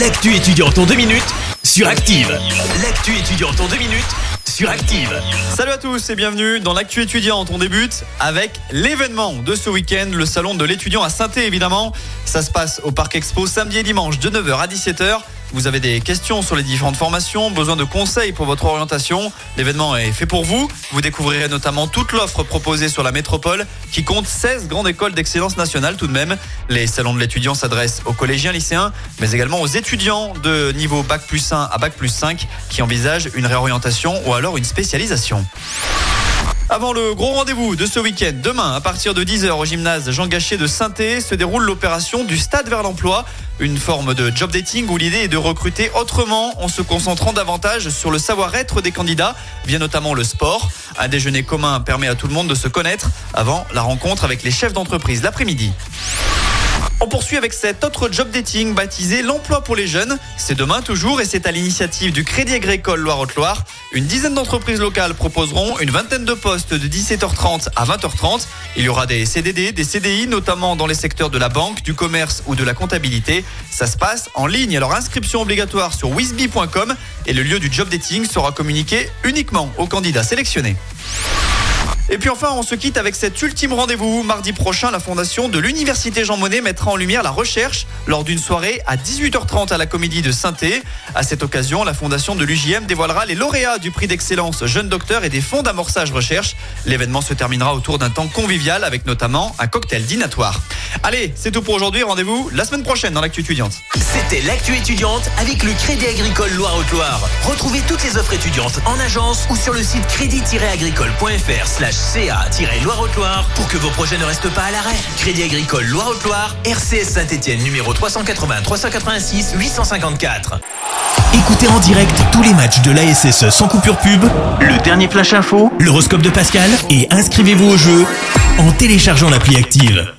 L'actu étudiante en deux minutes sur Active. L'actu étudiante en deux minutes sur Active. Salut à tous et bienvenue dans l'actu étudiante. On débute avec l'événement de ce week-end, le salon de l'étudiant à saint évidemment. Ça se passe au Parc Expo samedi et dimanche de 9h à 17h. Vous avez des questions sur les différentes formations, besoin de conseils pour votre orientation. L'événement est fait pour vous. Vous découvrirez notamment toute l'offre proposée sur la métropole qui compte 16 grandes écoles d'excellence nationale tout de même. Les salons de l'étudiant s'adressent aux collégiens, lycéens, mais également aux étudiants de niveau Bac plus 1 à Bac plus 5 qui envisagent une réorientation ou alors une spécialisation. Avant le gros rendez-vous de ce week-end, demain à partir de 10h au gymnase Jean Gachet de saint se déroule l'opération du Stade vers l'emploi, une forme de job dating où l'idée est de recruter autrement en se concentrant davantage sur le savoir-être des candidats, via notamment le sport. Un déjeuner commun permet à tout le monde de se connaître avant la rencontre avec les chefs d'entreprise l'après-midi. On poursuit avec cet autre job dating baptisé l'emploi pour les jeunes. C'est demain toujours et c'est à l'initiative du Crédit Agricole Loire-Haute-Loire. Une dizaine d'entreprises locales proposeront une vingtaine de postes de 17h30 à 20h30. Il y aura des CDD, des CDI, notamment dans les secteurs de la banque, du commerce ou de la comptabilité. Ça se passe en ligne. Alors inscription obligatoire sur wisby.com et le lieu du job dating sera communiqué uniquement aux candidats sélectionnés. Et puis enfin, on se quitte avec cet ultime rendez-vous. Mardi prochain, la fondation de l'Université Jean Monnet mettra en lumière la recherche lors d'une soirée à 18h30 à la Comédie de saint À cette occasion, la fondation de l'UJM dévoilera les lauréats du prix d'excellence Jeune Docteur et des fonds d'amorçage recherche. L'événement se terminera autour d'un temps convivial avec notamment un cocktail dînatoire. Allez, c'est tout pour aujourd'hui. Rendez-vous la semaine prochaine dans l'actu étudiante. L'actu étudiante avec le Crédit Agricole Loire-Haute-Loire. Retrouvez toutes les offres étudiantes en agence ou sur le site crédit-agricole.fr ca-loire-haute-Loire pour que vos projets ne restent pas à l'arrêt. Crédit Agricole Loire-Haute-Loire, RCS Saint-Etienne numéro 380 386 854. Écoutez en direct tous les matchs de l'ASSE sans coupure pub, le dernier flash info, l'horoscope de Pascal et inscrivez-vous au jeu en téléchargeant l'appli active.